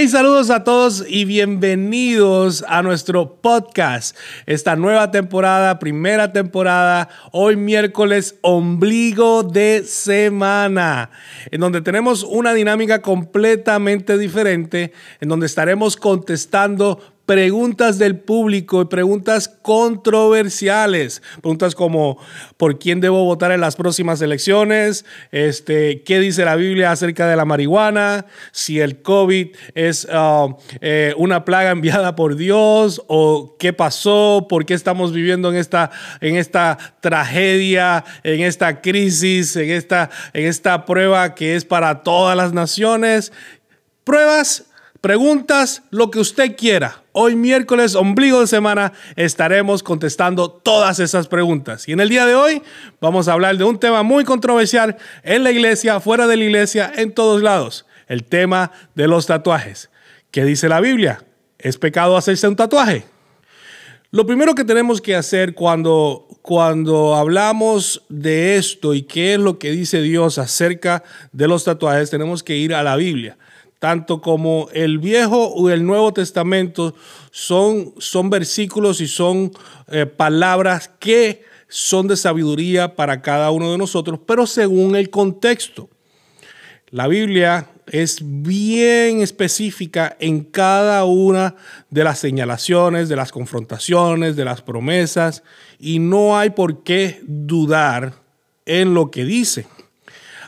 Hey, saludos a todos y bienvenidos a nuestro podcast. Esta nueva temporada, primera temporada, hoy miércoles, ombligo de semana, en donde tenemos una dinámica completamente diferente, en donde estaremos contestando preguntas del público y preguntas controversiales. Preguntas como ¿por quién debo votar en las próximas elecciones? Este, ¿Qué dice la Biblia acerca de la marihuana? Si el COVID es uh, eh, una plaga enviada por Dios o qué pasó, por qué estamos viviendo en esta, en esta tragedia, en esta crisis, en esta, en esta prueba que es para todas las naciones. Pruebas Preguntas, lo que usted quiera. Hoy miércoles, ombligo de semana, estaremos contestando todas esas preguntas. Y en el día de hoy vamos a hablar de un tema muy controversial en la iglesia, fuera de la iglesia, en todos lados. El tema de los tatuajes. ¿Qué dice la Biblia? ¿Es pecado hacerse un tatuaje? Lo primero que tenemos que hacer cuando, cuando hablamos de esto y qué es lo que dice Dios acerca de los tatuajes, tenemos que ir a la Biblia tanto como el Viejo o el Nuevo Testamento son, son versículos y son eh, palabras que son de sabiduría para cada uno de nosotros, pero según el contexto. La Biblia es bien específica en cada una de las señalaciones, de las confrontaciones, de las promesas, y no hay por qué dudar en lo que dice.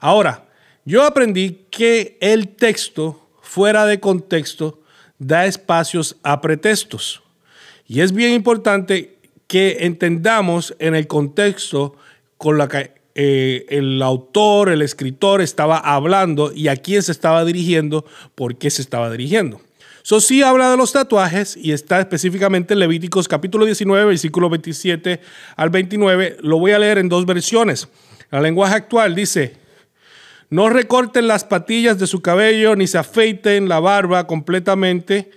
Ahora, yo aprendí que el texto fuera de contexto da espacios a pretextos. Y es bien importante que entendamos en el contexto con la que eh, el autor, el escritor estaba hablando y a quién se estaba dirigiendo, por qué se estaba dirigiendo. Eso sí habla de los tatuajes y está específicamente en Levíticos capítulo 19, versículo 27 al 29. Lo voy a leer en dos versiones. La lenguaje actual dice, no recorten las patillas de su cabello, ni se afeiten la barba completamente,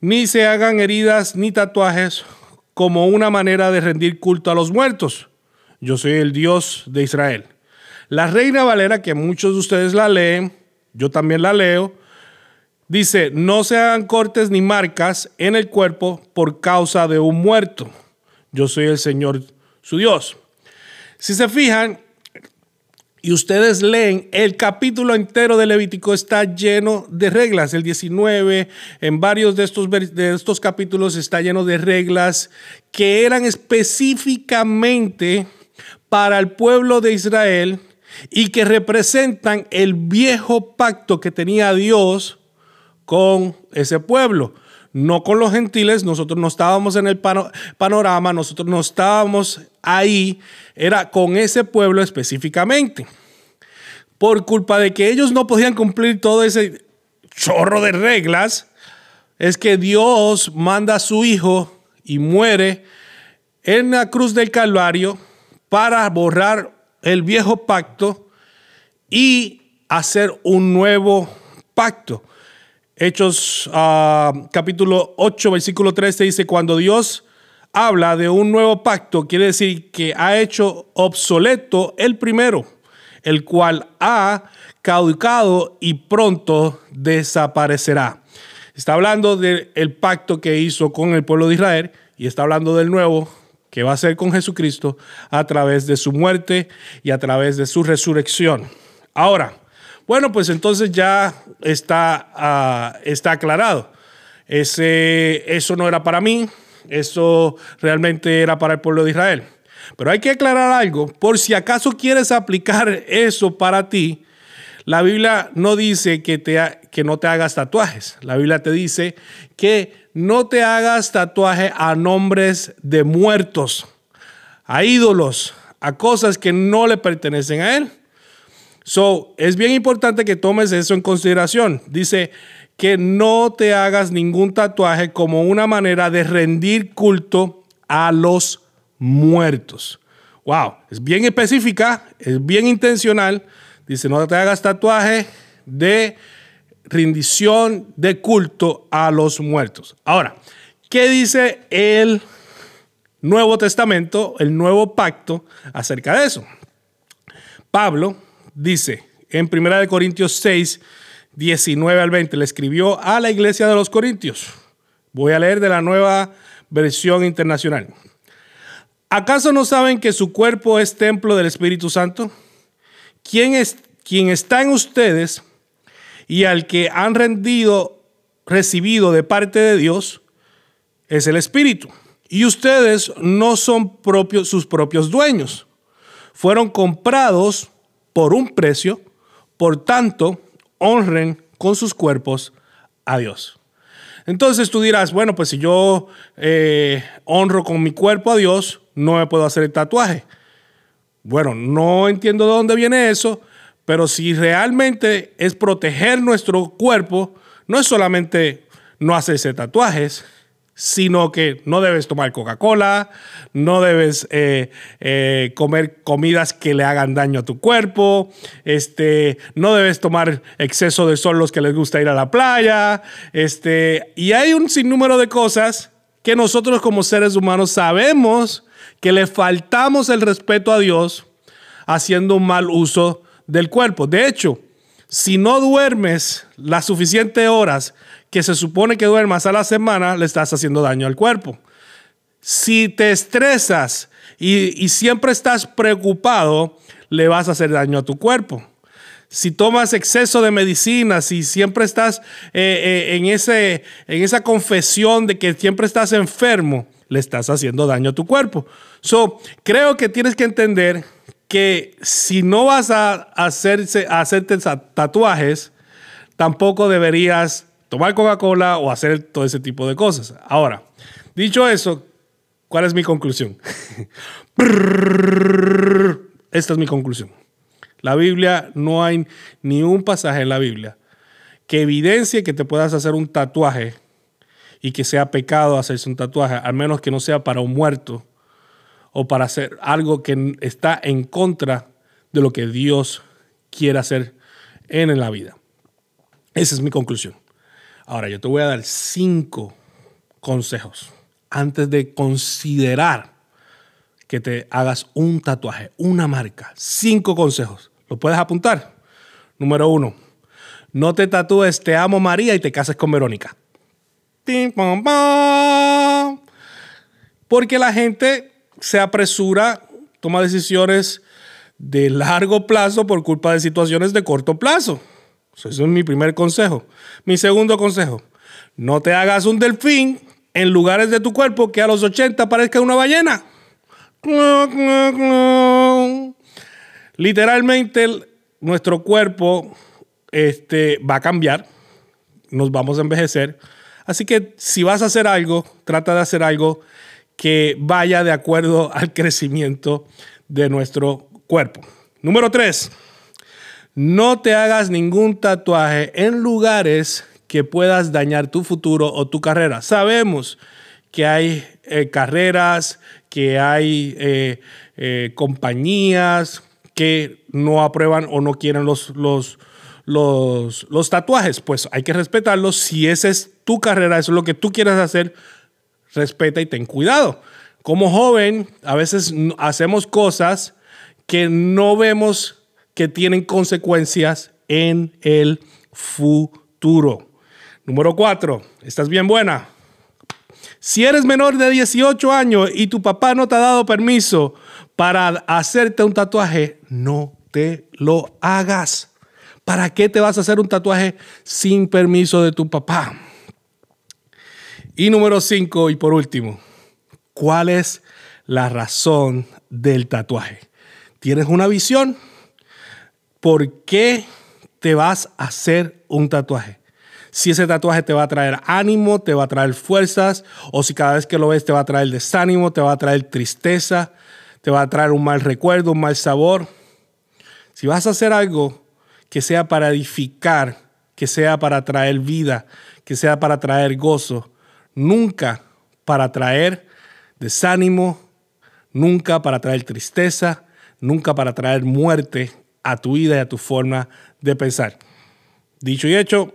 ni se hagan heridas ni tatuajes como una manera de rendir culto a los muertos. Yo soy el Dios de Israel. La Reina Valera, que muchos de ustedes la leen, yo también la leo, dice, no se hagan cortes ni marcas en el cuerpo por causa de un muerto. Yo soy el Señor su Dios. Si se fijan, y ustedes leen, el capítulo entero de Levítico está lleno de reglas. El 19, en varios de estos, de estos capítulos está lleno de reglas que eran específicamente para el pueblo de Israel y que representan el viejo pacto que tenía Dios con ese pueblo no con los gentiles, nosotros no estábamos en el panorama, nosotros no estábamos ahí, era con ese pueblo específicamente. Por culpa de que ellos no podían cumplir todo ese chorro de reglas, es que Dios manda a su Hijo y muere en la cruz del Calvario para borrar el viejo pacto y hacer un nuevo pacto. Hechos ah, capítulo 8, versículo 13 dice, cuando Dios habla de un nuevo pacto, quiere decir que ha hecho obsoleto el primero, el cual ha caducado y pronto desaparecerá. Está hablando del pacto que hizo con el pueblo de Israel y está hablando del nuevo que va a ser con Jesucristo a través de su muerte y a través de su resurrección. Ahora, bueno, pues entonces ya está, ah, está aclarado. Ese, eso no era para mí, eso realmente era para el pueblo de Israel. Pero hay que aclarar algo, por si acaso quieres aplicar eso para ti, la Biblia no dice que, te, que no te hagas tatuajes. La Biblia te dice que no te hagas tatuaje a nombres de muertos, a ídolos, a cosas que no le pertenecen a Él. So, es bien importante que tomes eso en consideración. Dice que no te hagas ningún tatuaje como una manera de rendir culto a los muertos. Wow, es bien específica, es bien intencional. Dice, no te hagas tatuaje de rendición de culto a los muertos. Ahora, ¿qué dice el Nuevo Testamento, el Nuevo Pacto acerca de eso? Pablo dice en 1 Corintios 6, 19 al 20. Le escribió a la iglesia de los Corintios. Voy a leer de la nueva versión internacional. ¿Acaso no saben que su cuerpo es templo del Espíritu Santo? ¿Quién es quien está en ustedes y al que han rendido, recibido de parte de Dios, es el Espíritu. Y ustedes no son propios, sus propios dueños. Fueron comprados por un precio, por tanto, honren con sus cuerpos a Dios. Entonces tú dirás, bueno, pues si yo eh, honro con mi cuerpo a Dios, no me puedo hacer el tatuaje. Bueno, no entiendo de dónde viene eso, pero si realmente es proteger nuestro cuerpo, no es solamente no hacerse tatuajes, sino que no debes tomar Coca-Cola, no debes eh, eh, comer comidas que le hagan daño a tu cuerpo, este, no debes tomar exceso de sol los que les gusta ir a la playa, este, y hay un sinnúmero de cosas que nosotros como seres humanos sabemos que le faltamos el respeto a Dios haciendo un mal uso del cuerpo. De hecho, si no duermes las suficientes horas que se supone que duermas a la semana, le estás haciendo daño al cuerpo. Si te estresas y, siempre estás preocupado, le vas a hacer daño a tu cuerpo. Si tomas exceso de medicinas, si siempre estás eh, eh, en, ese, en esa confesión de que siempre estás enfermo, le estás haciendo daño a tu cuerpo. So, creo que tienes que entender que si no vas a, hacerse, tatuajes, tampoco deberías tomar Coca-Cola o hacer todo ese tipo de cosas. Ahora, dicho eso, ¿cuál es mi conclusión? Esta es mi conclusión. La Biblia, no hay ni un pasaje en la Biblia que evidencie que te puedas hacer un tatuaje y que sea pecado hacerse un tatuaje, al menos que no sea para un muerto o para hacer algo que está en contra de lo que Dios quiere hacer en la vida. Esa es mi conclusión. Ahora, yo te voy a dar cinco consejos antes de considerar que te hagas un tatuaje, una marca. Cinco consejos. ¿Lo puedes apuntar? Número uno, no te tatúes Te amo María y te cases con Verónica. Porque la gente se apresura, toma decisiones de largo plazo por culpa de situaciones de corto plazo. Eso es mi primer consejo. Mi segundo consejo, no te hagas un delfín en lugares de tu cuerpo que a los 80 parezca una ballena. Literalmente nuestro cuerpo este, va a cambiar, nos vamos a envejecer. Así que si vas a hacer algo, trata de hacer algo que vaya de acuerdo al crecimiento de nuestro cuerpo. Número tres, no te hagas ningún tatuaje en lugares que puedas dañar tu futuro o tu carrera. Sabemos que hay eh, carreras, que hay eh, eh, compañías que no aprueban o no quieren los, los, los, tatuajes. Pues hay que respetarlos. Si esa es tu carrera, eso es lo que tú quieres hacer, respeta y ten cuidado. Como joven, a veces hacemos cosas que no vemos que tienen consecuencias en el futuro. Número cuatro, estás bien buena. Si eres menor de 18 años y tu papá no te ha dado permiso para hacerte un tatuaje, no te lo hagas. ¿Para qué te vas a hacer un tatuaje sin permiso de tu papá? Y número cinco, y por último, ¿cuál es la razón del tatuaje? ¿Tienes una visión? ¿Por qué te vas a hacer un tatuaje? Si ese tatuaje te va a traer ánimo, te va a traer fuerzas, o si cada vez que lo ves te va a traer desánimo, te va a traer tristeza, te va a traer un mal recuerdo, un mal sabor. Si vas a hacer algo que sea para edificar, que sea para traer vida, que sea para traer gozo, nunca para traer desánimo, nunca para traer tristeza, nunca para traer muerte a tu vida y a tu forma de pensar. Dicho y hecho,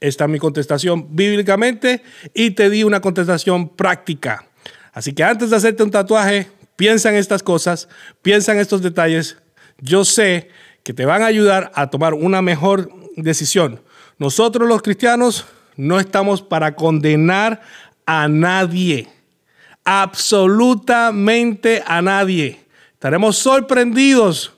esta es mi contestación bíblicamente y te di una contestación práctica. Así que antes de hacerte un tatuaje, piensa en estas cosas, piensa en estos detalles. Yo sé que te van a ayudar a tomar una mejor decisión nosotros los cristianos no estamos para condenar a nadie, absolutamente a nadie. Estaremos sorprendidos,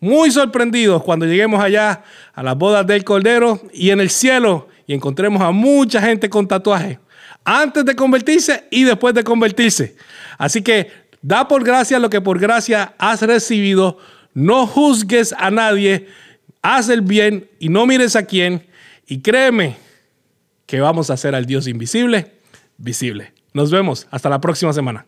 muy sorprendidos cuando lleguemos allá a las bodas del Cordero y en el cielo y encontremos a mucha gente con tatuaje antes de convertirse y después de convertirse. Así que da por gracia lo que por gracia has recibido. No juzgues a nadie, haz el bien y no mires a quién. Y créeme que vamos a hacer al Dios invisible visible. Nos vemos. Hasta la próxima semana.